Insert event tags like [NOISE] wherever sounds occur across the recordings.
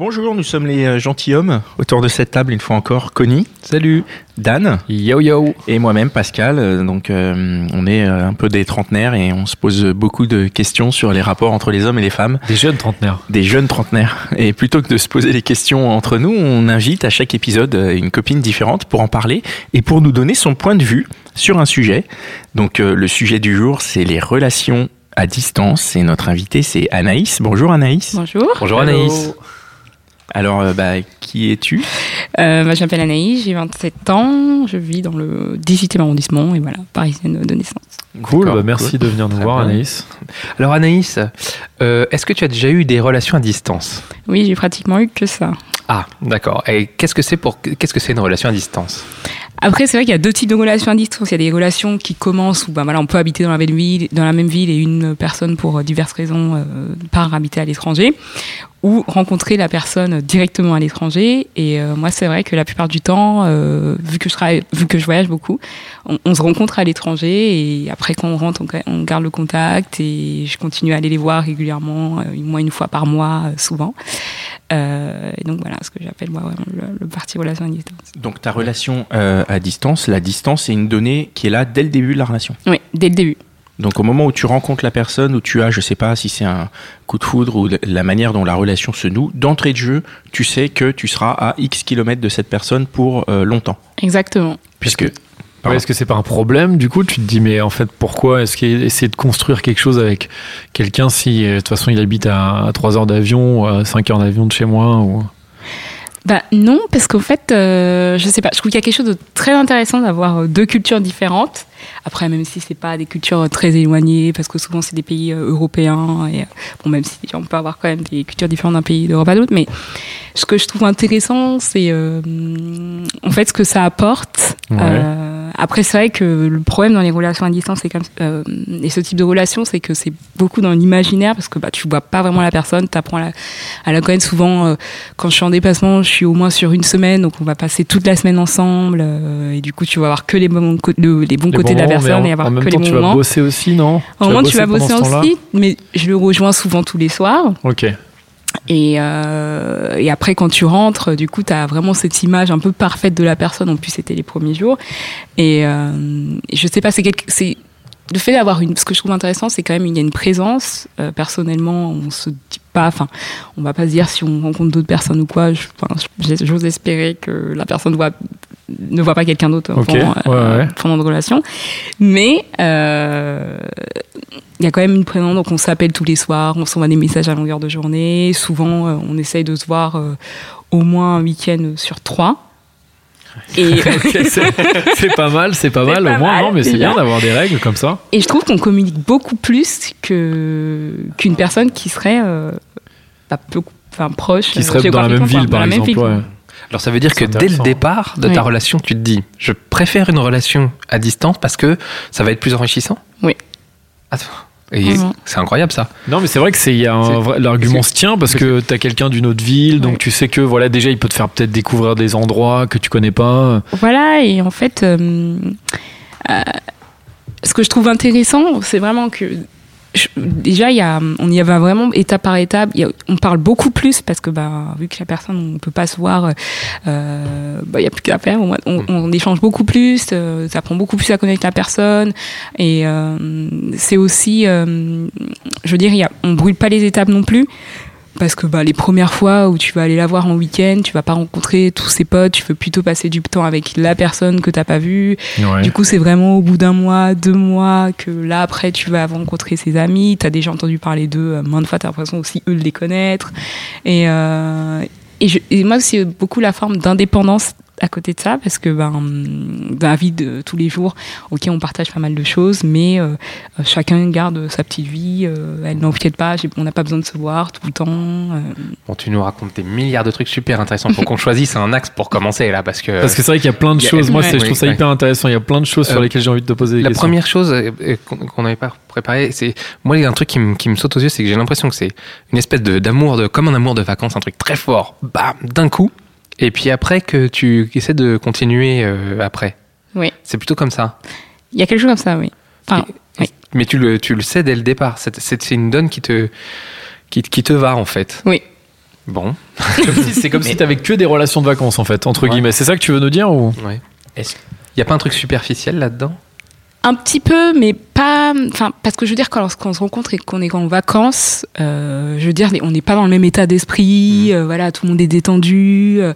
Bonjour, nous sommes les euh, gentilshommes autour de cette table, une fois encore, Connie. Salut. Dan. Yo yo. Et moi-même, Pascal. Euh, Donc, euh, on est un peu des trentenaires et on se pose beaucoup de questions sur les rapports entre les hommes et les femmes. Des jeunes trentenaires. Des jeunes trentenaires. Et plutôt que de se poser les questions entre nous, on invite à chaque épisode une copine différente pour en parler et pour nous donner son point de vue sur un sujet. Donc, euh, le sujet du jour, c'est les relations à distance. Et notre invité, c'est Anaïs. Bonjour Anaïs. Bonjour. Bonjour Anaïs. Alors, euh, bah, qui es-tu? Euh, bah, je m'appelle Anaïs, j'ai 27 ans, je vis dans le 18e arrondissement et voilà, parisienne de naissance. Cool, bah, merci cool. de venir nous Très voir bien. Anaïs. Alors Anaïs, euh, est-ce que tu as déjà eu des relations à distance? Oui, j'ai pratiquement eu que ça. Ah, d'accord. Et qu'est-ce que c'est pour qu'est-ce que c'est une relation à distance? Après, c'est vrai qu'il y a deux types de relations à distance. Il y a des relations qui commencent où ben, voilà, on peut habiter dans la même ville, dans la même ville et une personne, pour diverses raisons, euh, part habiter à l'étranger ou rencontrer la personne directement à l'étranger. Et euh, moi, c'est vrai que la plupart du temps, euh, vu que je travaille, vu que je voyage beaucoup, on, on se rencontre à l'étranger et après quand on rentre, on, ga- on garde le contact et je continue à aller les voir régulièrement, euh, moins une fois par mois, euh, souvent. Et donc voilà, ce que j'appelle moi le, le parti relation à distance. Donc ta relation à distance, la distance c'est une donnée qui est là dès le début de la relation? Oui, dès le début. Donc au moment où tu rencontres la personne, où tu as, je sais pas si c'est un coup de foudre ou la manière dont la relation se noue, d'entrée de jeu, tu sais que tu seras à X kilomètres de cette personne pour euh, longtemps. Exactement. Puisque Ouais, Est-ce que c'est pas un problème du coup Tu te dis mais en fait pourquoi est-ce qu'essayer de construire quelque chose avec quelqu'un si euh, de toute façon il habite à 3 heures d'avion ou à 5 heures d'avion de chez moi ou... Bah non, parce qu'en fait, euh, je sais pas, je trouve qu'il y a quelque chose de très intéressant d'avoir euh, deux cultures différentes. Après, même si c'est pas des cultures très éloignées, parce que souvent c'est des pays euh, européens, et euh, bon, même si on peut avoir quand même des cultures différentes d'un pays d'Europe à l'autre, mais ce que je trouve intéressant, c'est euh, en fait ce que ça apporte. Ouais. Euh, après, c'est vrai que le problème dans les relations à distance, c'est comme euh, et ce type de relation, c'est que c'est beaucoup dans l'imaginaire, parce que bah tu vois pas vraiment la personne, t'apprends à la, à la connaître souvent. quand je suis en déplacement, je suis au moins sur une semaine, donc on va passer toute la semaine ensemble, et du coup, tu vas avoir que les bons, les bons Les côtés la personne en, et avoir en même que temps les tu vas bosser aussi non Au moment, tu vas bosser aussi, mais je le rejoins souvent tous les soirs. Ok. Et, euh, et après, quand tu rentres, du coup, tu as vraiment cette image un peu parfaite de la personne. En plus, c'était les premiers jours. Et, euh, je sais pas, c'est quelque- le fait d'avoir une. Ce que je trouve intéressant, c'est quand même il y a une présence. Euh, personnellement, on se dit pas. Enfin, on va pas se dire si on rencontre d'autres personnes ou quoi. enfin, J'ose espérer que la personne voit, ne voit pas quelqu'un d'autre Ok, pendant, ouais, ouais. pendant une relation. Mais euh, il y a quand même une présence, donc on s'appelle tous les soirs, on s'envoie des messages à longueur de journée. Souvent, euh, on essaye de se voir euh, au moins un week-end sur trois. Et, [LAUGHS] c'est pas mal, c'est pas mal pas au moins, mal, non, mais c'est bien [LAUGHS] d'avoir des règles comme ça. et je trouve qu'on communique beaucoup plus que qu'une personne qui serait euh, bah, peu- enfin, proche. Qui serait dans la même ville, par dans la même exemple. ville. ouais. Alors ça veut dire que dès le intéressant. départ de ta Oui. relation, tu te dis je préfère une relation à distance parce que ça va être plus enrichissant Oui. Attends. Et Mhm. c'est incroyable ça. Non, mais c'est vrai que c'est l'argument se tient parce que t'as quelqu'un d'une autre ville, donc Ouais. tu sais que voilà déjà il peut te faire peut-être découvrir des endroits que tu connais pas. Voilà, et en fait, euh, euh, ce que je trouve intéressant, c'est vraiment que je- déjà, il y a, on y va vraiment étape par étape. Il y a- on parle beaucoup plus parce que, bah, vu que la personne, on peut pas se voir, euh, bah, il y a plus qu'à faire. On, on, on échange beaucoup plus, euh, ça prend beaucoup plus à connaître la personne, et euh, c'est aussi, euh, je veux dire, il y a, on brûle pas les étapes non plus. Parce que bah, les premières fois où tu vas aller la voir en week-end, tu vas pas rencontrer tous ses potes, tu veux plutôt passer du temps avec la personne que t'as pas vue. Ouais. Du coup, c'est vraiment au bout d'un mois, deux mois, que là, après, tu vas rencontrer ses amis. T'as déjà entendu parler d'eux euh, maintes fois, t'as l'impression aussi eux de les connaître. Et, euh, et, je- et moi, c'est beaucoup la forme d'indépendance à côté de ça parce que ben dans la vie de tous les jours, ok, on partage pas mal de choses, mais euh, chacun garde sa petite vie. euh, elle n'empiète pas. On n'a pas besoin de se voir tout le temps. euh. Bon, tu nous racontes des milliards de trucs super intéressants. Faut qu'on choisisse un axe pour commencer là, parce que. Parce que c'est vrai qu'il y a plein de a- choses. Moi, ouais, je trouve ça ouais. hyper intéressant. Il y a plein de choses sur Euh, lesquelles j'ai envie de te poser des La questions. première chose euh, euh, qu'on n'avait pas préparé, c'est moi il y a un truc qui me, qui me saute aux yeux, c'est que j'ai l'impression que c'est une espèce de d'amour de comme un amour de vacances, un truc très fort, bam, d'un coup, et puis après que tu essaies de continuer euh, après. Oui. C'est plutôt comme ça. Il y a quelque chose comme ça, oui. Enfin, Et- oui. Mais tu le tu le sais dès le départ. C'est c'est- c'est une donne qui te qui, qui te va en fait. Oui. Bon. [LAUGHS] Comme si- C'est comme si t'avais que des relations de vacances, en fait, entre Ouais. guillemets. C'est ça que tu veux nous dire ou? Ouais. Est-ce- Il y a pas un truc superficiel là-dedans? Un petit peu, mais pas. Enfin, parce que je veux dire, quand lorsqu'on se rencontre et qu'on est en vacances, euh, je veux dire, on n'est pas dans le même état d'esprit. euh, voilà, tout le monde est détendu. euh,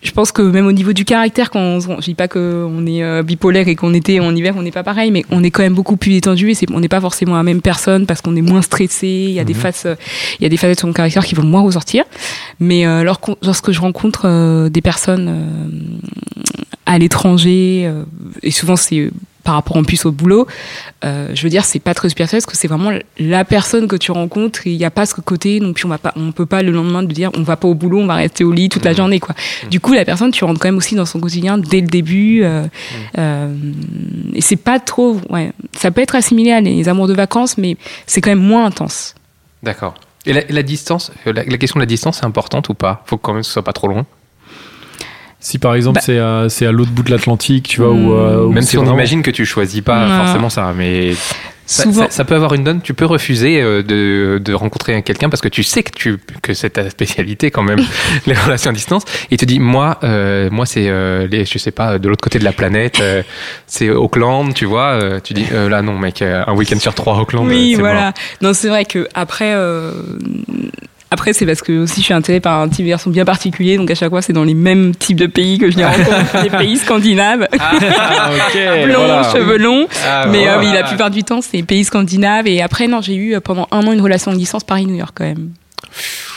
je pense que même au niveau du caractère, quand on, je dis pas qu'on est euh, bipolaire et qu'on était en hiver, on n'est pas pareil, mais on est quand même beaucoup plus détendu et c'est, on n'est pas forcément la même personne parce qu'on est moins stressé. Il y a des faces, euh, il y a des facettes de son caractère qui vont moins ressortir. Mais euh, lorsque je rencontre euh, des personnes euh, à l'étranger, euh, et souvent c'est par rapport en plus au boulot, euh, je veux dire, c'est pas très superficiel parce que c'est vraiment la personne que tu rencontres et il n'y a pas ce côté, donc puis on va pas, on peut pas le lendemain te dire on va pas au boulot, on va rester au lit toute la journée, quoi. Du coup, la personne, tu rentres quand même aussi dans son quotidien dès le début, euh, euh, et c'est pas trop, ouais, ça peut être assimilé à les amours de vacances, mais c'est quand même moins intense. D'accord. Et la, la distance, la, la question de la distance est importante ou pas? Faut quand même que ce soit pas trop loin. Si par exemple Bah- c'est à, c'est à l'autre bout de l'Atlantique, tu vois, Hmm. ou Même si on vraiment- imagine que tu choisis pas Non. forcément ça, mais ça, Souvent, ça- ça peut avoir une donne. Tu peux refuser euh, de, de rencontrer quelqu'un parce que tu sais que tu que c'est ta spécialité quand même, [LAUGHS] les relations à distance. Et il te dit moi, euh, moi c'est euh, les, je sais pas de l'autre côté de la planète, euh, c'est Auckland, tu vois. euh, tu dis euh, là non mec, un week-end sur trois à Auckland. Oui, voilà. mort. Non, c'est vrai que après, euh, après c'est parce que aussi je suis intéressée par un type de garçon bien particulier, donc à chaque fois c'est dans les mêmes types de pays que je les rencontre, [LAUGHS] les pays scandinaves, Ah, ok, [LAUGHS] blonds, voilà. cheveux longs. Ah, Mais euh, oui, la plupart du temps c'est les pays scandinaves. Et après, non, j'ai eu euh, pendant un an une relation de licence Paris-New York quand même.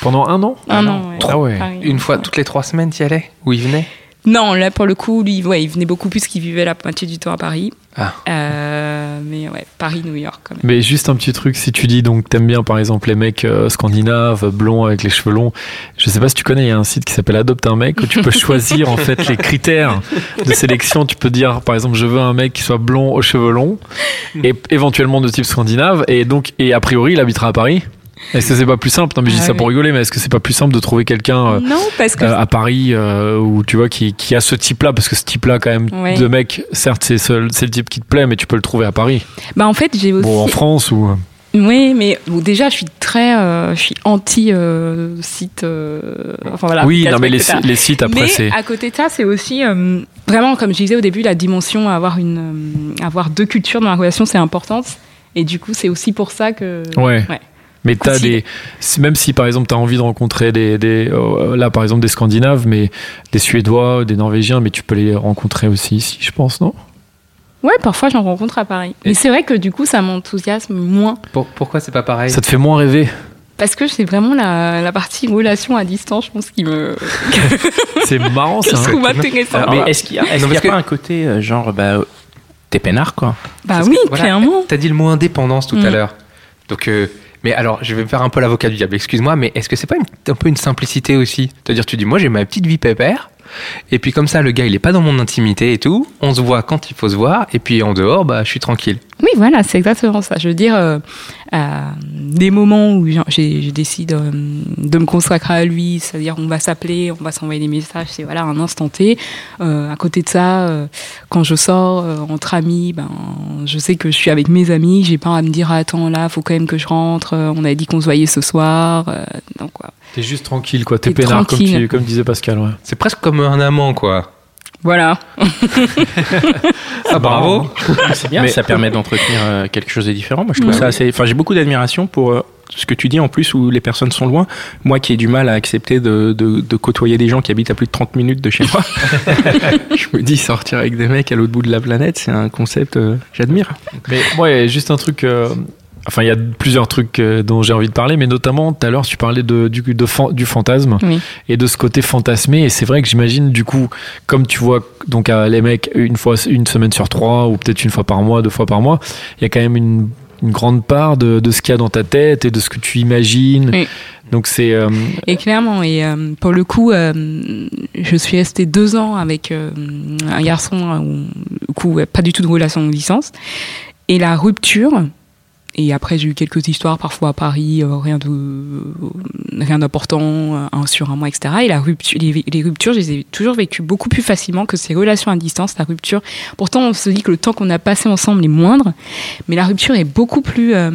Pendant un an? Un an, ouais. Ah ouais. Paris, Une fois ouais. toutes les trois semaines, tu y allais? Où il venait? Non, là pour le coup, lui, ouais, il venait beaucoup plus qu'il vivait la moitié du temps à Paris. Ah. Euh, mais ouais, Paris-New York quand même. Mais juste un petit truc, si tu dis donc t'aimes bien par exemple les mecs euh, scandinaves, blonds avec les cheveux longs, je sais pas si tu connais, il y a un site qui s'appelle Adopte un mec où tu peux [LAUGHS] choisir en fait les critères de sélection. Tu peux dire par exemple je veux un mec qui soit blond aux cheveux longs et éventuellement de type scandinave et donc et a priori il habitera à Paris. Est-ce que c'est pas plus simple Non mais je dis Ah ça oui. pour rigoler, mais est-ce que c'est pas plus simple de trouver quelqu'un euh, que euh, à Paris euh, où tu vois qui, qui a ce type-là? Parce que ce type-là quand même Ouais. de mec, certes c'est seul- c'est le type qui te plaît, mais tu peux le trouver à Paris. bah en fait j'ai aussi. Bon en France ou Oui, mais bon, déjà, je suis très, euh, je suis anti euh, site. euh, enfin voilà. oui, non mais les, les sites après mais c'est à côté de ça, c'est aussi euh, vraiment, comme je disais au début, la dimension à avoir une, euh, avoir deux cultures dans la relation, c'est importante. Et du coup, c'est aussi pour ça que. Ouais. Ouais. Mais t'as des, même si par exemple t'as envie de rencontrer des, des euh, là par exemple des Scandinaves, mais des Suédois, des Norvégiens, mais tu peux les rencontrer aussi ici, je pense, non? Ouais, parfois j'en rencontre à Paris. Mais c'est vrai que du coup, ça m'enthousiasme moins. Pour- Pourquoi c'est pas pareil? Ça te fait moins rêver? Parce que c'est vraiment la, la partie relation à distance, je pense, qui me. [LAUGHS] C'est marrant je ça. hein. trouve intéressant. Mais est-ce qu'il y a, est-ce Non, qu'il y a que- pas un côté euh, genre, bah, t'es peinard quoi? Bah oui, que, voilà, clairement. T'as dit le mot indépendance tout à Mm. l'heure. Donc, euh, mais alors, je vais faire un peu l'avocat du diable, excuse-moi, mais est-ce que c'est pas un peu une simplicité aussi? C'est-à-dire, tu dis, moi j'ai ma petite vie pépère, et puis comme ça, le gars il est pas dans mon intimité et tout, on se voit quand il faut se voir, et puis en dehors, bah je suis tranquille. Oui, voilà, c'est exactement ça. Je veux dire, euh, à des moments où j'ai décidé euh, de me consacrer à lui, c'est-à-dire on va s'appeler, on va s'envoyer des messages, c'est voilà un instant T. Euh, à côté de ça, euh, quand je sors euh, entre amis, ben je sais que je suis avec mes amis, j'ai pas à me dire attends là, faut quand même que je rentre. euh, on avait dit qu'on se voyait ce soir, euh, donc quoi. T'es juste tranquille quoi, t'es T'es peinard comme, tranquille. tu, comme disait Pascal. Ouais. C'est presque comme un amant, quoi. Voilà. [LAUGHS] [LAUGHS] Ah, bravo C'est bien, Mais- ça permet d'entretenir euh, quelque chose de différent. Moi, je trouve Ouais. ça assez. Enfin, j'ai beaucoup d'admiration pour euh, ce que tu dis en plus où les personnes sont loin. Moi, qui ai du mal à accepter de, de, de côtoyer des gens qui habitent à plus de 30 minutes de chez moi, [LAUGHS] je me dis sortir avec des mecs à l'autre bout de la planète, c'est un concept. euh, J'admire. Mais moi, a juste un truc. Enfin, il y a plusieurs trucs euh, dont j'ai envie de parler, mais notamment tout à l'heure, tu parlais de, du, de fan- du fantasme Oui. et de ce côté fantasmé. Et c'est vrai que j'imagine, du coup, comme tu vois donc les mecs une fois, une semaine sur trois, ou peut-être une fois par mois, deux fois par mois, il y a quand même une, une grande part de, de ce qu'il y a dans ta tête et de ce que tu imagines. Oui. Donc c'est euh, Et clairement, et euh, pour le coup, euh, je suis restée deux ans avec un garçon où, du coup, ouais, pas du tout de relation de licence. Et la rupture, et après j'ai eu quelques histoires parfois à Paris, euh, rien de rien d'important, euh, un sur un mois, etc. Et la rupture, les, les ruptures, je les ai toujours vécues beaucoup plus facilement que ces relations à distance. La rupture, pourtant on se dit que le temps qu'on a passé ensemble est moindre, mais la rupture est beaucoup plus euh,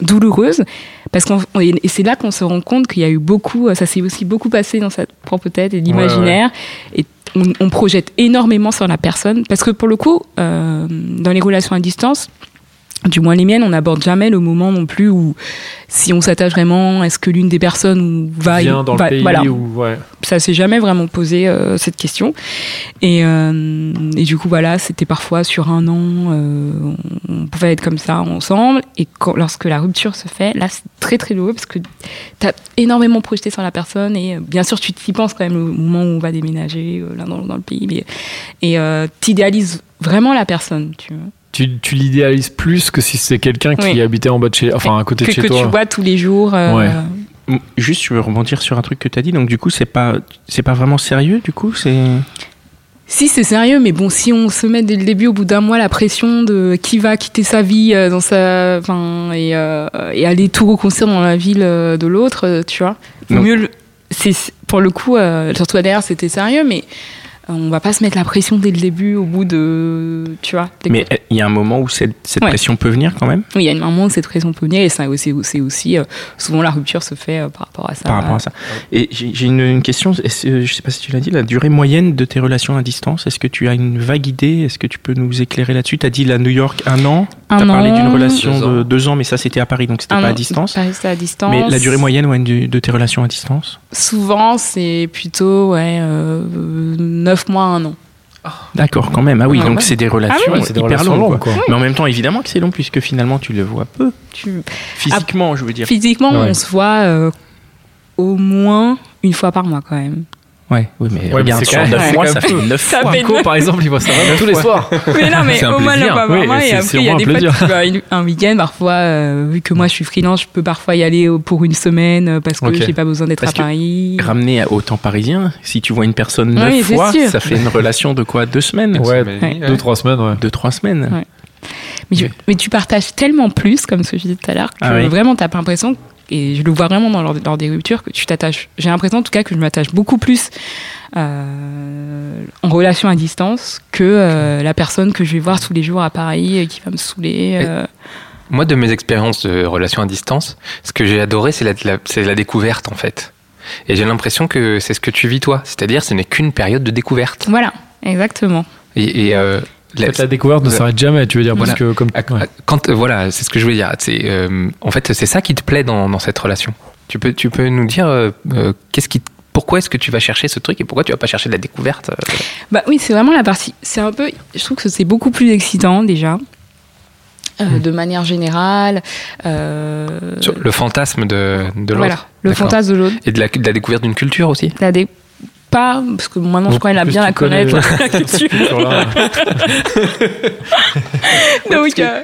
douloureuse parce qu'on et c'est là qu'on se rend compte qu'il y a eu beaucoup, ça s'est aussi beaucoup passé dans sa propre tête et l'imaginaire. Et on, on projette énormément sur la personne parce que pour le coup, euh, dans les relations à distance, du moins les miennes, on n'aborde jamais le moment non plus où si on s'attache vraiment, est-ce que l'une des personnes va vient dans va- le pays voilà, ou ouais. ça s'est jamais vraiment posé euh, cette question. Et, euh, et du coup voilà c'était parfois sur un an euh, on pouvait être comme ça ensemble. Et quand, lorsque la rupture se fait là c'est très très douloureux parce que tu as énormément projeté sur la personne et euh, bien sûr tu t'y penses quand même au moment où on va déménager euh, là dans, dans le pays mais, et euh, t'idéalises vraiment la personne tu vois Tu, tu l'idéalises plus que si c'est quelqu'un qui Oui. habitait en bas de chez, enfin à côté que, de chez que toi. tu vois tous les jours euh, Ouais. Juste, je veux rebondir sur un truc que tu as dit. Donc, du coup, c'est pas, c'est pas vraiment sérieux, du coup c'est... Si c'est sérieux, mais bon, si on se met dès le début, au bout d'un mois, la pression de qui va quitter sa vie euh, dans sa, enfin, et, euh, et aller tout reconstruire dans la ville de l'autre, tu vois. Mieux, c'est pour le coup, euh, surtout derrière, c'était sérieux, mais euh, on va pas se mettre la pression dès le début, au bout de, tu vois. des- Mais euh, il y a un moment où cette, cette Ouais. pression peut venir quand même? Oui, il y a un moment où cette pression peut venir, et ça aussi, c'est aussi euh, souvent la rupture se fait euh, par rapport à ça. par rapport à ça. Et j'ai une, une question, euh, je sais pas si tu l'as dit, la durée moyenne de tes relations à distance, est-ce que tu as une vague idée? Est-ce que tu peux nous éclairer là-dessus? Tu as dit la New York un an, tu as parlé d'une relation Deux ans. de deux ans, mais ça c'était à Paris, donc c'était pas à an, distance. Pas rester à distance. Mais la durée moyenne ouais, de, de tes relations à distance? Souvent, c'est plutôt ouais, euh, 9 mois, un an. D'accord, quand même. Ah oui, Ah donc ouais. c'est des relations Ah oui, c'est des hyper relations longues. longues, quoi. quoi. Mais en même temps, évidemment que c'est long, puisque finalement tu le vois peu. Tu, Physiquement, je veux dire. Physiquement, Ouais. on se voit euh, au moins une fois par mois quand même. Ouais, oui, mais Ouais, regarde, mais sur quand même- 9 c'est mois, ça fait 9 Ça fois. fait par exemple, il voit ça tous les soirs. Mais non, mais au moins par Oui, Et après, il y a vraiment des plaisir. vas une- un week-end. Parfois, euh, vu que moi je suis freelance, je peux parfois y aller euh, pour une semaine euh, parce que Ok. j'ai pas besoin d'être à Paris. Ramené à- au temps parisien, si tu vois une personne Oui, 9 c'est fois, sûr. ça fait une relation de quoi? Deux semaines? Ouais, Ouais. deux, trois semaines, ouais. Deux, trois semaines Ouais. Mais, tu, mais tu partages tellement plus, comme ce que je disais tout à l'heure, que Ah oui. vraiment, t'as pas l'impression, et je le vois vraiment dans, lors, lors des ruptures, que tu t'attaches. J'ai l'impression, en tout cas, que je m'attache beaucoup plus euh, en relation à distance que euh, la personne que je vais voir tous les jours à Paris et qui va me saouler. euh. Moi, de mes expériences de relations à distance, ce que j'ai adoré, c'est la, la- la découverte, en fait. Et j'ai l'impression que c'est ce que tu vis, toi. C'est-à-dire, ce n'est qu'une période de découverte. Voilà, exactement. Et, euh, la- fait, la découverte ne s'arrête jamais, tu veux dire, parce Voilà. que comme. ouais. quand, euh, voilà, c'est ce que je voulais dire. C'est, euh, en fait, c'est ça qui te plaît dans, dans cette relation. Tu peux, tu peux nous dire euh, qu'est-ce qui, pourquoi est-ce que tu vas chercher ce truc et pourquoi tu vas pas chercher de la découverte Bah oui, c'est vraiment la partie. C'est un peu. Je trouve que c'est beaucoup plus excitant déjà. euh, Hmm. De manière générale, euh, sur le fantasme de, de l'autre voilà, le fantasme de l'autre. et de la, de la découverte d'une culture aussi? La dé- pas parce que maintenant je crois qu'elle a bien connais connaître la culture. [LAUGHS] [LAUGHS] Donc euh,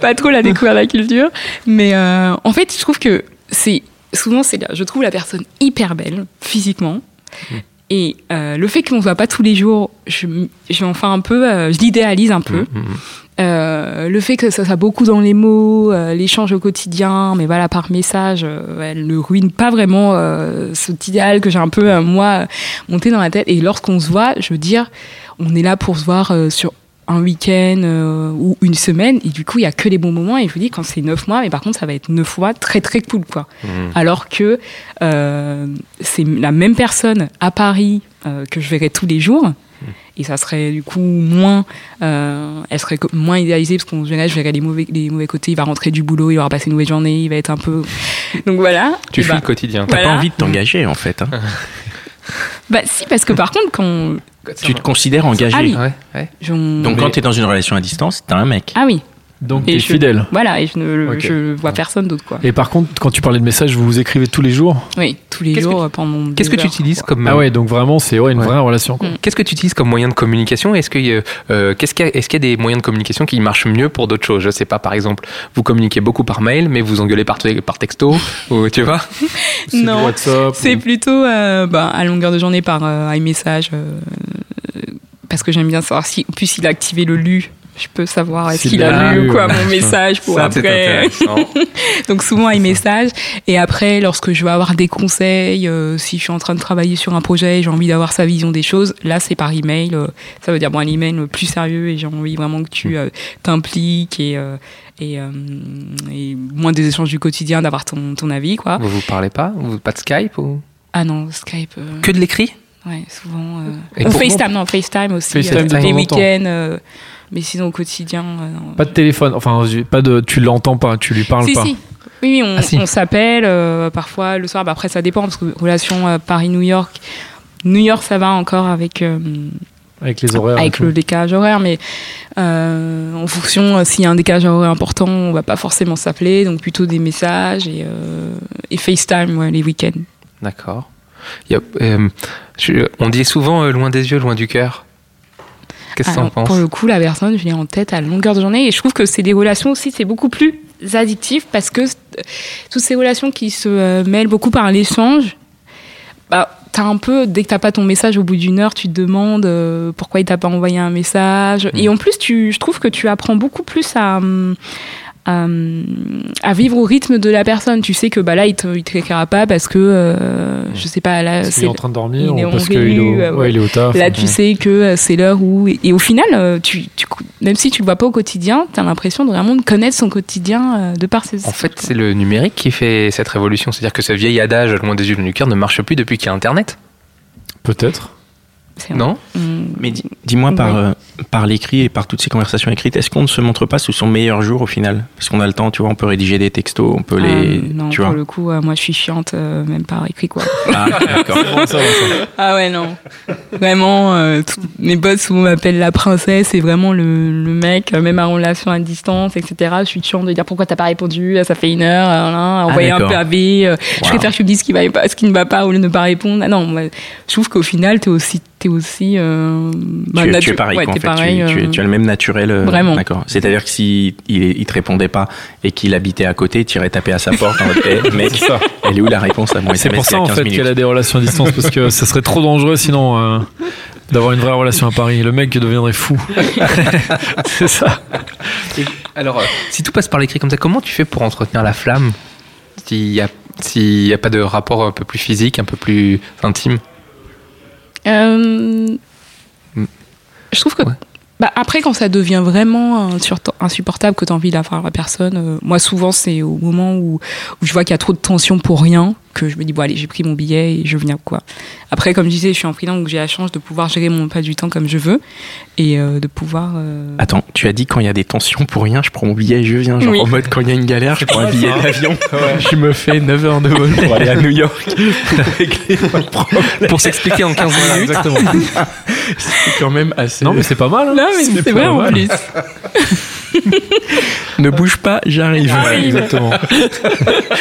pas trop la découverte de la culture. Mais euh, en fait je trouve que c'est souvent c'est là je trouve la personne hyper belle physiquement et euh, le fait qu'on ne se voit pas tous les jours je, fais un peu euh, je l'idéalise un peu Mhm. Euh, le fait que ça soit beaucoup dans les mots, l'échange au quotidien, mais voilà, par message, elle ne ruine pas vraiment cet idéal que j'ai un peu, moi, monté dans la tête. Et lorsqu'on se voit, je veux dire, on est là pour se voir sur un week-end euh, ou une semaine, et du coup, il y a que les bons moments. Et je vous dis, quand c'est neuf mois, mais par contre, ça va être neuf mois très très cool, quoi. Mhm. Alors que euh, c'est la même personne à Paris euh, que je verrai tous les jours. Et ça serait du coup moins, euh, elle serait moins idéalisée parce qu'on verrait, je verrais les mauvais, les mauvais côtés. Il va rentrer du boulot, il aura passé une mauvaise journée, il va être un peu. [LAUGHS] Donc voilà. Tu Et fuis bah, le quotidien. T'as Voilà. pas envie de t'engager [LAUGHS] en fait. hein. bah si, parce que par contre, quand Tu te considères engagé. Ah oui. Ouais, ouais. j'en- Donc Mais- quand tu es dans une relation à distance, t'as un mec. ah oui, Donc Et t'es je- fidèle. Voilà, et je ne je vois personne d'autre, quoi. Et par contre, quand tu parlais de messages, vous vous écrivez tous les jours? Oui, tous les jours que- euh, pendant. Qu'est-ce que tu utilises quoi. comme Ah ouais, donc vraiment, c'est ouais, une Ouais. vraie relation. Mm. Qu'est-ce que tu utilises comme moyen de communication? Est-ce qu'il y, a- euh, qu'est-ce qu'il y a, qu'il y a des moyens de communication qui marchent mieux pour d'autres choses? Je sais pas, par exemple, vous communiquez beaucoup par mail, mais vous engueulez par, par texto, ou tu vois? [LAUGHS] Non. C'est ou- plutôt euh, bah, à longueur de journée par euh, iMessage. euh, parce que j'aime bien savoir si. En plus, il a activé le lu. Je peux savoir est-ce qu'il a lu, ou quoi mon [LAUGHS] message pour Ça, après. [LAUGHS] Donc souvent iMessage. Et après, lorsque je veux avoir des conseils, euh, si je suis en train de travailler sur un projet et j'ai envie d'avoir sa vision des choses, là c'est par email. euh, ça veut dire bon un email euh, plus sérieux et j'ai envie vraiment que tu euh, t'impliques et euh, et, euh, et moins des échanges du quotidien, d'avoir ton, ton avis quoi. Vous vous parlez pas? Vous pas de Skype ou? Ah non, Skype. euh, que de l'écrit? Ouais, souvent. euh, ou FaceTime, non, FaceTime aussi. FaceTime euh, les week-ends. euh, mais sinon, au quotidien. euh. Pas de téléphone, enfin, pas de, tu l'entends pas, tu lui parles si, pas. si. Oui, oui, on, Ah, si. on s'appelle euh, parfois le soir. Bah, après, ça dépend parce que relation euh, Paris-New York. New York, ça va encore avec, euh, Avec les horaires. et avec tout. le décalage horaire, mais euh, en fonction, euh, s'il y a un décalage horaire important, on va pas forcément s'appeler, donc plutôt des messages et, euh, et FaceTime ouais, les week-ends. D'accord. Il y a, euh, je- on dit souvent euh, loin des yeux, loin du cœur. Qu'est-ce que tu en Alors, penses Pour le coup, la personne, je l'ai en tête à longueur de journée. Et je trouve que c'est des relations aussi, c'est beaucoup plus addictif parce que euh, toutes ces relations qui se euh, mêlent beaucoup par l'échange, bah, t'as un peu, dès que t'as pas ton message au bout d'une heure, tu te demandes euh, pourquoi il t'a pas envoyé un message. Et en plus, tu, je trouve que tu apprends beaucoup plus à. Hum, à, à vivre au rythme de la personne. Tu sais que bah là, il te, il te réécrira pas parce que, euh, je sais pas, là, c'est est en train de dormir il est ou en parce qu'il est, au- euh, ouais, il est au taf. Là, Ouais. tu sais que euh, c'est l'heure où. Et au final, euh, tu, tu- même si tu le vois pas au quotidien, tu as l'impression de vraiment de connaître son quotidien euh, de par ses. En fait, c'est le numérique qui fait cette révolution. C'est-à-dire que ce vieil adage loin des yeux, du cœur ne marche plus depuis qu'il y a Internet. Peut-être. Non Hum, Mais dis- dis-moi par, euh, par l'écrit et par toutes ces conversations écrites, est-ce qu'on ne se montre pas sous son meilleur jour au final? Parce qu'on a le temps, tu vois, on peut rédiger des textos, on peut les. ah, non, tu pour vois le coup, euh, moi, je suis chiante, euh, même par écrit, quoi. Ah, d'accord. [LAUGHS] ah ouais, non. Vraiment, euh, mes potes souvent m'appellent la princesse et vraiment le, le mec, même en relation à distance, etc. Je suis chiante de dire pourquoi t'as pas répondu, ça fait une heure, là, envoyer un d'accord. pavé. euh, Je préfère que tu me dises ce qui, va pas, ce qui ne va pas au lieu de ne pas répondre. Ah non, moi, je trouve qu'au final, t'es aussi. T'es aussi euh, bah, tu, es pareil, ouais, quoi, en t'es fait. pareil, tu, tu- euh, tu as le même naturel. euh, Vraiment. D'accord. C'est-à-dire que si il, il te répondait pas et qu'il habitait à côté, tu irais taper à sa porte en mode [LAUGHS] Eh, mec, C'est ça. elle est où la réponse à moi? C'est pour ça en 15 fait qu'elle a des relations à distance parce que ce serait trop dangereux sinon euh, d'avoir une vraie relation à Paris. Le mec deviendrait fou. [LAUGHS] c'est ça. Alors, euh, si tout passe par l'écrit comme ça, comment tu fais pour entretenir la flamme? S'il n'y a pas de rapport un peu plus physique, un peu plus intime? Euh, Mm. Je trouve que. Ouais. Bah, après, quand ça devient vraiment insupportable que tu as envie d'avoir la personne, euh, moi, souvent, c'est au moment où, où je vois qu'il y a trop de tension pour rien que je me dis, bon, allez, j'ai pris mon billet et je viens, quoi. Après, comme je disais, je suis en freelance, donc j'ai la chance de pouvoir gérer mon pas du temps comme je veux et euh, de pouvoir. euh, Attends, tu as dit quand il y a des tensions pour rien, je prends mon billet et je viens. Genre Oui. en mode quand il y a une galère, je prends un billet d'avion, [LAUGHS] je me fais 9 heures de vol pour aller à New York [LAUGHS] [LAUGHS] pour s'expliquer en 15 minutes Exactement. C'est quand même assez. Non mais c'est pas mal. hein. Non, mais C'est c'est pas vrai en mal. plus. Ne bouge pas, j'arrive. J'arrive. Exactement. [LAUGHS]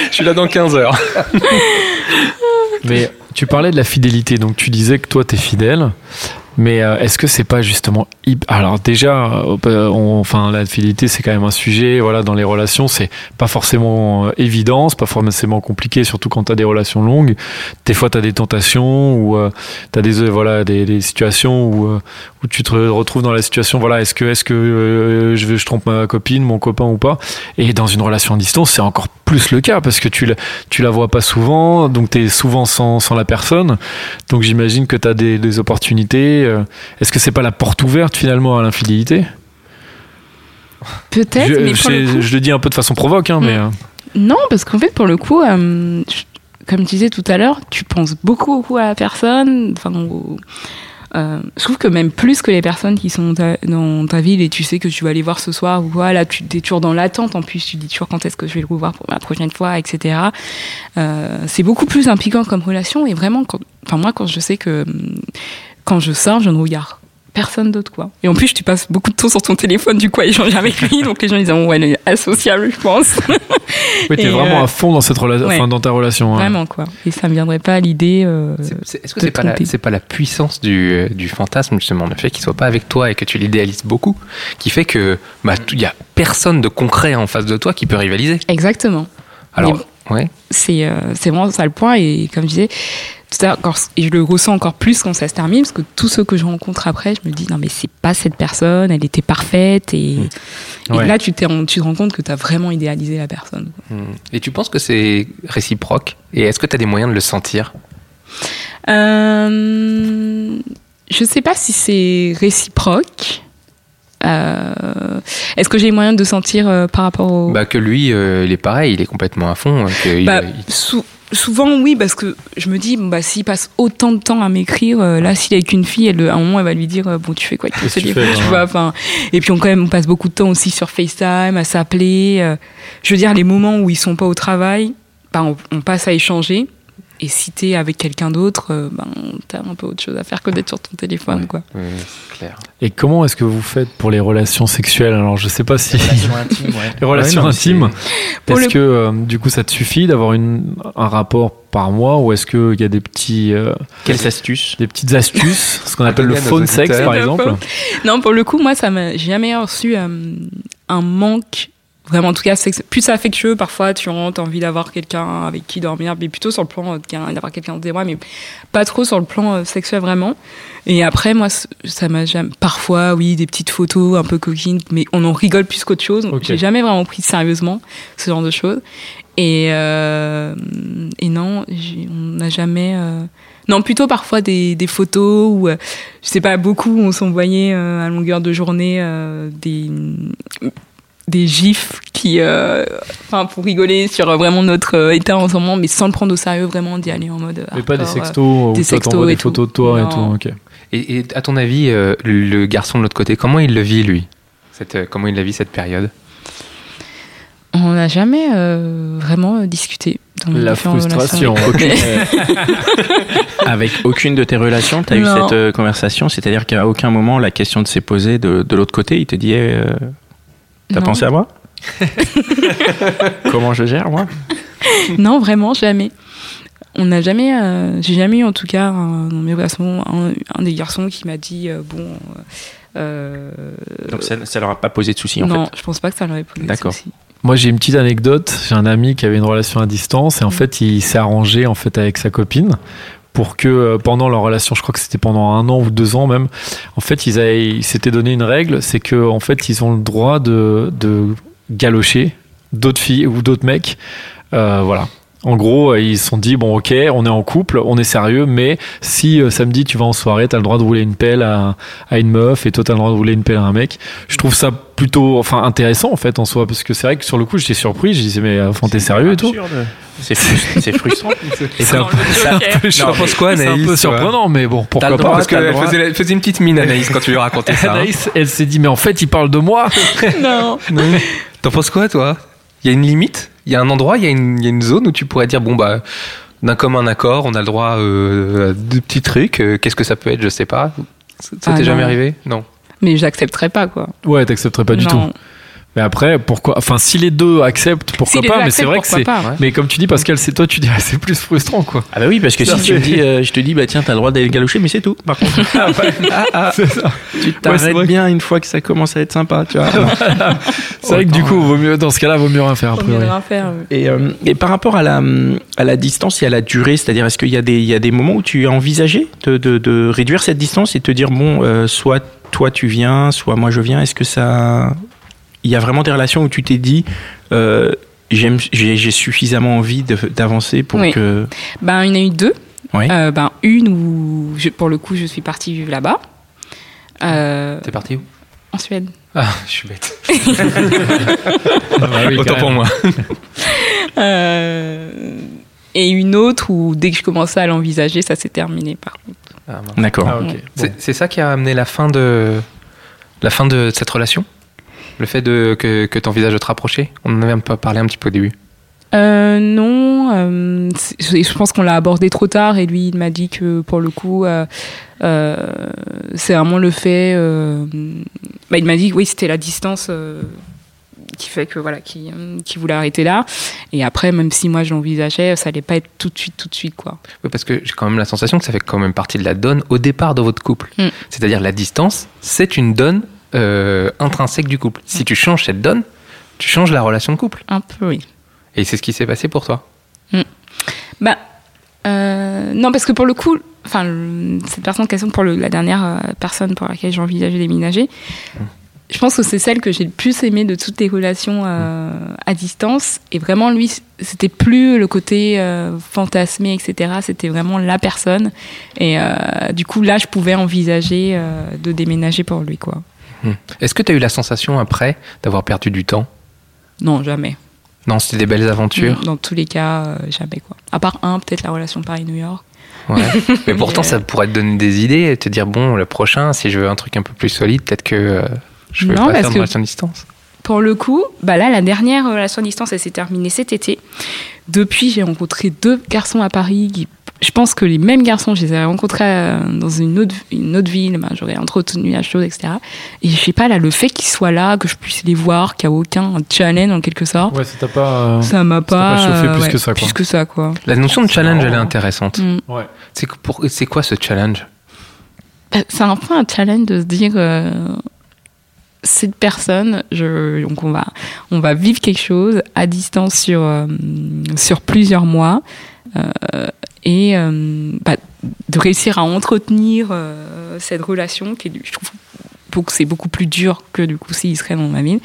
Je suis là dans 15 heures. Mais tu parlais de la fidélité, donc tu disais que toi t'es fidèle, mais euh, est-ce que c'est pas justement alors déjà, euh, on- enfin la fidélité c'est quand même un sujet, voilà dans les relations c'est pas forcément euh, évident, c'est pas forcément compliqué, surtout quand t'as des relations longues. Des fois t'as des tentations ou euh, t'as des euh, voilà des, situations où euh, tu te retrouves dans la situation, voilà est-ce que est-ce que euh, je trompe ma copine, mon copain ou pas Et dans une relation à distance c'est encore plus le cas parce que tu la, tu la vois pas souvent, donc tu es souvent sans, sans la personne. Donc j'imagine que tu as des opportunités. Euh. Est-ce que c'est pas la porte ouverte finalement à l'infidélité? Peut-être, je, mais je, pour le coup- je le dis un peu de façon provoque, hein, mais Mm. euh, Non, parce qu'en fait, pour le coup, euh, comme je disais tout à l'heure, tu penses beaucoup, beaucoup à la personne. Enfin, euh, je trouve que même plus que les personnes qui sont ta- dans ta ville et tu sais que tu vas aller voir ce soir ou quoi, là, tu es toujours dans l'attente. En plus, tu dis toujours quand est-ce que je vais le revoir pour la prochaine fois, etc. Euh, c'est beaucoup plus impliquant comme relation et vraiment, quand, enfin moi, quand je sais que quand je sors, je ne regarde personne d'autre quoi. Et en plus, tu passes beaucoup de temps sur ton téléphone du coup à échanger avec lui, donc les gens ils disent ouais, elle est associable, je pense. [LAUGHS] Oui, t'es vraiment euh, à fond dans cette relation, ouais. enfin dans ta relation. hein. Vraiment quoi. Et ça me viendrait pas à l'idée. euh, Est-ce que c'est pas, la- pas puissance du, du fantasme, justement, le fait qu'il soit pas avec toi et que tu l'idéalises beaucoup, qui fait que bah, il y a personne de concret en face de toi qui peut rivaliser? Exactement. Alors, ouais. c'est euh, c'est vraiment ça le point. Et comme je disais tout à l'heure, encore- et je le ressens encore plus quand ça se termine parce que tous ceux que je rencontre après je me dis non mais c'est pas cette personne elle était parfaite. Et, Ouais. là tu, tu te rends compte que tu as vraiment idéalisé la personne. Hmm. Et tu penses que c'est réciproque? Et est-ce que tu as des moyens de le sentir? Euh, je sais pas si c'est réciproque est-ce que j'ai les moyens de sentir euh, par rapport au bah, Que lui, euh, il est pareil, il est complètement à fond. euh, que il- Bah, il- souvent oui parce que je me dis bon, bah s'il passe autant de temps à m'écrire euh, là s'il est avec une fille elle, à un moment elle va lui dire euh, bon tu fais quoi que tu fais, tu hein vois enfin et puis on quand même on passe beaucoup de temps aussi sur FaceTime à s'appeler euh, je veux dire les moments où ils sont pas au travail bah, on, on passe à échanger et si t'es avec quelqu'un d'autre euh, ben t'as un peu autre chose à faire que d'être sur ton téléphone Ouais. quoi Ouais, c'est clair. Et comment est-ce que vous faites pour les relations sexuelles? Alors je sais pas si Relations [LAUGHS] intimes, ouais. les relations non, intimes. Est-ce le- que euh, du coup ça te suffit d'avoir une un rapport par mois ou est-ce qu'il y a des petits euh, Quelles astuces? des petites astuces, ce qu'on appelle le phone sex par [LAUGHS] Le exemple non pour le coup moi ça m'a jamais reçu euh, un manque vraiment en tout cas plus affectueux parfois tu rentres t'as envie d'avoir quelqu'un avec qui dormir mais plutôt sur le plan euh, d'avoir quelqu'un de moi mais pas trop sur le plan euh, sexuel vraiment. Et après moi ça m'a jamais parfois oui des petites photos un peu coquines mais on en rigole plus qu'autre chose. Ok. j'ai jamais vraiment pris sérieusement ce genre de choses. Et euh, et non on n'a jamais euh, non, plutôt parfois des, des photos où, euh, je sais pas, beaucoup on s'envoyait à longueur de journée euh, des, des gifs qui, euh, enfin, pour rigoler sur euh, vraiment notre euh, état en ce moment, mais sans le prendre au sérieux, vraiment d'y aller en mode. Mais pas des euh. sextos des sextos des photos de toi et tout. Et, et à ton avis, euh, le garçon de l'autre côté, comment il le vit, lui? Cette, euh, Comment il la vit cette période? On n'a jamais euh, vraiment discuté. Dans La frustration. relations. [LAUGHS] [LAUGHS] Avec aucune de tes relations, tu as eu cette euh, conversation C'est-à-dire qu'à aucun moment la question ne s'est posée de, de l'autre côté Il te dit eh, euh, T'as Non. pensé à moi [LAUGHS] Comment je gère, moi? Non, vraiment, jamais. On n'a jamais, euh, j'ai jamais eu en tout cas un, dans mes relations un, un des garçons qui m'a dit euh, bon. euh, Donc ça, ça leur a pas posé de soucis en non, fait. je pense pas que ça leur ait posé de D'accord. soucis. Moi, j'ai une petite anecdote. J'ai un ami qui avait une relation à distance et en Mm. fait, il s'est arrangé en fait avec sa copine pour que euh, pendant leur relation, je crois que c'était pendant un an ou deux ans même, en fait, ils, avaient- ils s'étaient donné une règle, c'est que en fait, ils ont le droit de, galocher d'autres filles ou d'autres mecs. Euh, voilà. En gros, euh, ils se sont dit bon, ok, on est en couple, on est sérieux, mais si euh, samedi tu vas en soirée, t'as le droit de rouler une pelle à, à une meuf et toi t'as le droit de rouler une pelle à un mec. Je trouve ça plutôt, enfin, intéressant en fait en soi, parce que c'est vrai que sur le coup, j'étais surpris. Je disais mais euh, enfin, t'es sérieux et tout. C'est frus- c'est frustrant. [LAUGHS] Et c'est un peu, c'est un peu T'en penses quoi, c'est un Anaïs, peu toi surprenant, mais bon, pourquoi pas Parce qu'elle faisait, elle faisait une petite mine, Anaïs, quand tu lui racontais ça. hein. Anaïs, elle s'est dit mais en fait, il parle de moi. non. T'en penses quoi, toi? Il y a une limite? Il y a un endroit, il y, a une- il y a une zone où tu pourrais dire bon, bah, d'un commun accord, on a le droit euh, à de petits trucs. euh, Qu'est-ce que ça peut être Je sais pas. Ça ça Ah, t'est jamais arrivé? Non. Mais j'accepterais pas quoi. Ouais, t'accepterais pas du Non. tout. Mais après, pourquoi Enfin, si les deux acceptent, pourquoi Si pas Mais c'est vrai que c'est. pas. Ouais. Mais comme tu dis, Pascal, c'est toi, tu dis, [LAUGHS] c'est plus frustrant, quoi. Ah bah oui, parce que si tu me dis, euh, je te dis, bah tiens, t'as le droit d'aller galocher, mais c'est tout. Par contre, [LAUGHS] [LAUGHS] c'est ça. tu t'arrêtes vrai. bien une fois que ça commence à être sympa, tu vois. C'est vrai que du coup, vaut mieux, dans ce cas-là, vaut mieux rien faire. Après, mieux ouais. rien faire. oui. Et, euh, et par rapport à la, à la distance et à la durée, c'est-à-dire est-ce qu'il y, a des- il y a des moments où tu as envisagé de, de, de réduire cette distance et te dire, bon, euh, soit toi tu viens, soit moi je viens, est-ce que ça... Il y a vraiment des relations où tu t'es dit, euh, j'aime- j'ai suffisamment envie de- d'avancer pour Oui. que... Ben, il y en a eu deux. Oui. Euh, ben, une où, je- pour le coup, je suis partie vivre là-bas. Euh, T'es parti où? en Suède. Ah, je suis bête. [LAUGHS] Ah bah oui, Autant pour moi. [LAUGHS] Euh, et une autre où, dès que je commençais à l'envisager, ça s'est terminé par contre. Ah. D'accord. Ah. Bon. C'est ça qui a amené la fin de la fin de cette relation? Le fait de, que, que tu envisages de te rapprocher? On en avait un peu parlé un petit peu au début. Euh, non, euh, je pense qu'on l'a abordé trop tard et lui il m'a dit que pour le coup euh, c'est vraiment le fait. bah, il m'a dit que oui c'était la distance qui fait que voilà qui, qui voulait arrêter là et après même si moi je l'envisageais ça allait pas être tout de suite tout de suite quoi. Oui, parce que j'ai quand même la sensation que ça fait quand même partie de la donne au départ de votre couple. Mm. C'est-à-dire la distance, c'est une donne euh, intrinsèque du couple. Si tu changes cette donne, tu changes la relation de couple. Un peu oui. Et c'est ce qui s'est passé pour toi. Bah, euh, non, parce que pour le coup, enfin, cette personne en question, pour le- la dernière euh, personne pour laquelle j'ai envisagé de déménager, je pense que c'est celle que j'ai le plus aimée de toutes les relations euh, à distance. Et vraiment, lui, c'était plus le côté euh, fantasmé, etc. C'était vraiment la personne. Et du coup, là, je pouvais envisager de déménager pour lui, quoi. Est-ce que tu as eu la sensation après d'avoir perdu du temps? Non, jamais. Non, c'était des belles aventures? Dans tous les cas, euh, jamais, quoi. À part un, peut-être la relation Paris-New York. Ouais. [LAUGHS] Mais pourtant, Mais, ça pourrait te donner des idées et te dire bon, le prochain, si je veux un truc un peu plus solide, peut-être que euh, je vais pas faire de relation à distance. Pour le coup, bah là, la dernière relation à distance, elle s'est terminée cet été. Depuis, j'ai rencontré deux garçons à Paris. Qui, je pense que les mêmes garçons, je les ai rencontrés euh, dans une autre, une autre ville. bah, J'aurais entretenu la chose, etc. Et je sais pas, là, le fait qu'ils soient là, que je puisse les voir, qu'il n'y a aucun challenge en quelque sorte, Ouais, ça t'a pas. euh, ça m'a pas pas, chauffé euh, plus que ça, quoi. Plus que ça, quoi. La notion de challenge, elle est intéressante. Mm. Ouais. C'est pour- c'est quoi ce challenge? Bah, C'est un peu un challenge de se dire euh, cette personne, je, donc on va, on va vivre quelque chose à distance sur, euh, sur plusieurs mois euh, et euh, bah, de réussir à entretenir euh, cette relation qui, est, je trouve, beaucoup- c'est beaucoup plus dur que du coup s'il serait dans ma ville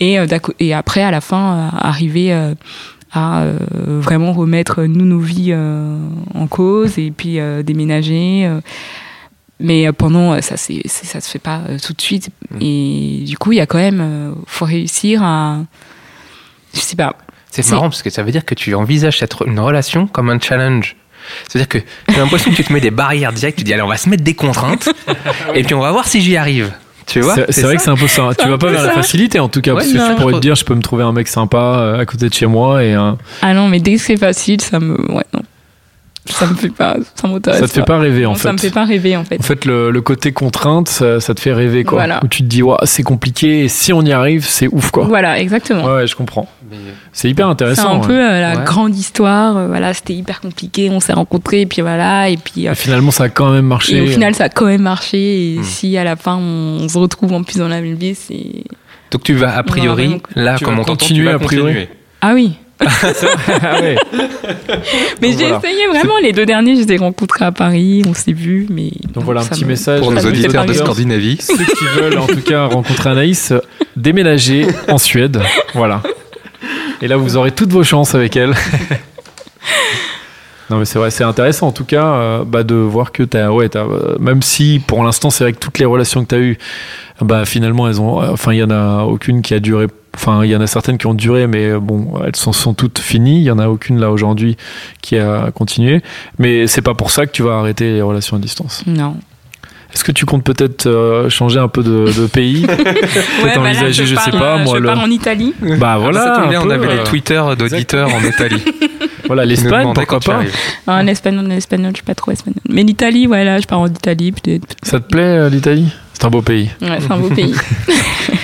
et, euh, et après à la fin arriver à vraiment remettre nous nos vies en cause et puis déménager mais pendant, ça, c'est, ça se fait pas tout de suite. Mm. Et du coup, il y a quand même, faut réussir à, je sais pas. C'est marrant parce que ça veut dire que tu envisages cette une relation comme un challenge. C'est-à-dire que j'ai l'impression que tu te mets des barrières directes, tu dis allez on va se mettre des contraintes [LAUGHS] et puis on va voir si j'y arrive. Tu vois? C'est c'est vrai que c'est un peu ça. Tu vas pas vers la facilité en tout cas, Ouais, parce que tu pourrais te dire, je peux me trouver un mec sympa euh, à côté de chez moi et euh, Ah non, mais dès que c'est facile, ça me, ouais, non. Ça me fait pas, ça m'intéresse ça te fait pas rêver en fait. Ça me fait pas rêver, en fait. En fait, le, le côté contrainte, ça, ça te fait rêver quoi. Voilà. Où tu te dis, Ouah, c'est compliqué et si on y arrive, c'est ouf quoi. Voilà, exactement. Ouais, ouais, je comprends. C'est hyper C'est intéressant. un ouais. peu euh, la Ouais. grande histoire. euh, voilà, c'était hyper compliqué. On s'est rencontrés, et puis voilà, et puis. euh, Et finalement, ça a quand même marché. et au final, ça a quand même marché. Et Hmm. si à la fin on se retrouve en plus dans la même vie, c'est. Donc tu vas a priori, là comme on vas a priori. Ah oui. [LAUGHS] Ah ouais. Mais j'ai voilà. essayé vraiment. Les deux derniers, je les ai rencontrés à Paris. On s'est vus, mais. Donc voilà un petit me- message Pour nos auditeurs de. Scandinavie. [LAUGHS] Ceux qui veulent en tout cas rencontrer Anaïs, déménager en Suède. Voilà. Et là, vous aurez toutes vos chances avec elle. Non mais c'est vrai, c'est intéressant en tout cas euh, bah, de voir que t'as, ouais, t'as, euh, même si pour l'instant c'est vrai que toutes les relations que tu as eues, bah finalement elles ont, enfin il y en a aucune qui a duré, enfin il y en a certaines qui ont duré, mais euh, bon elles sont, sont toutes finies. Il y en a aucune là aujourd'hui qui a continué, mais c'est pas pour ça que tu vas arrêter les relations à distance. Non. Est-ce que tu comptes peut-être euh, changer un peu de, de pays? [LAUGHS] Ouais, bah là, envisager, je sais pars, pas, euh, moi, Je le- pars en Italie. Bah voilà, ça bien, on peu, avait euh, les Twitter d'auditeurs en Italie. [LAUGHS] Voilà l'Espagne, pourquoi pas. Ah, En espagnol, en espagnol, je suis pas trop espagnol. Mais l'Italie, ouais, là, je pars en Italie. peut-être. Ça te plaît euh, l'Italie? C'est un beau pays. Ouais, c'est un beau pays. [LAUGHS]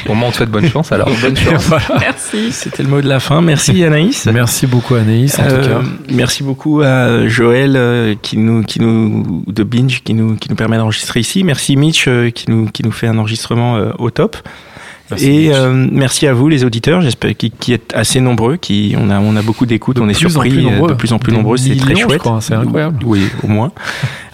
Bon, moi, on te souhaite bonne chance alors. [LAUGHS] Bonne chance. Voilà. Merci. C'était le mot de la fin. Merci [LAUGHS] Anaïs. Merci beaucoup Anaïs en tout Euh, cas. merci beaucoup à Joël euh, qui nous, qui nous, de Binge qui nous, qui nous permet d'enregistrer ici. Merci Mitch euh, qui nous, qui nous fait un enregistrement euh, au top. Merci, Et euh, merci à vous les auditeurs, j'espère qui, qui êtes assez nombreux, qui on a on a beaucoup d'écoutes, on est surpris euh, de plus en plus Des nombreux, c'est très chouette. c'est incroyable. Oui, au moins. [LAUGHS]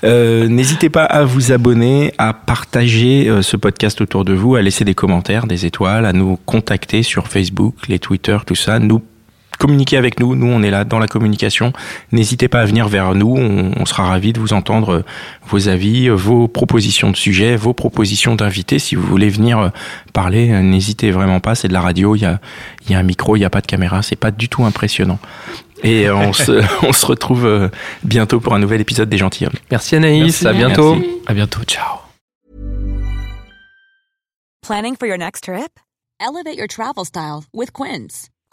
Euh, N'hésitez pas à vous abonner, à partager euh, ce podcast autour de vous, à laisser des commentaires, des étoiles, à nous contacter sur Facebook, les Twitter, tout ça. Nous communiquer avec nous. Nous, on est là dans la communication. N'hésitez pas à venir vers nous. On, on sera ravis de vous entendre euh, vos avis, euh, vos propositions de sujets, vos propositions d'invités. Si vous voulez venir euh, parler, n'hésitez vraiment pas. C'est de la radio. Il y a, il y a un micro, il n'y a pas de caméra. C'est pas du tout impressionnant. Et on, se, [LAUGHS] on se retrouve bientôt pour un nouvel épisode des Gentilshommes. Merci Anaïs, Merci. à bientôt. Merci. À bientôt, ciao. Planning for your next trip? Elevate your travel style with Quince.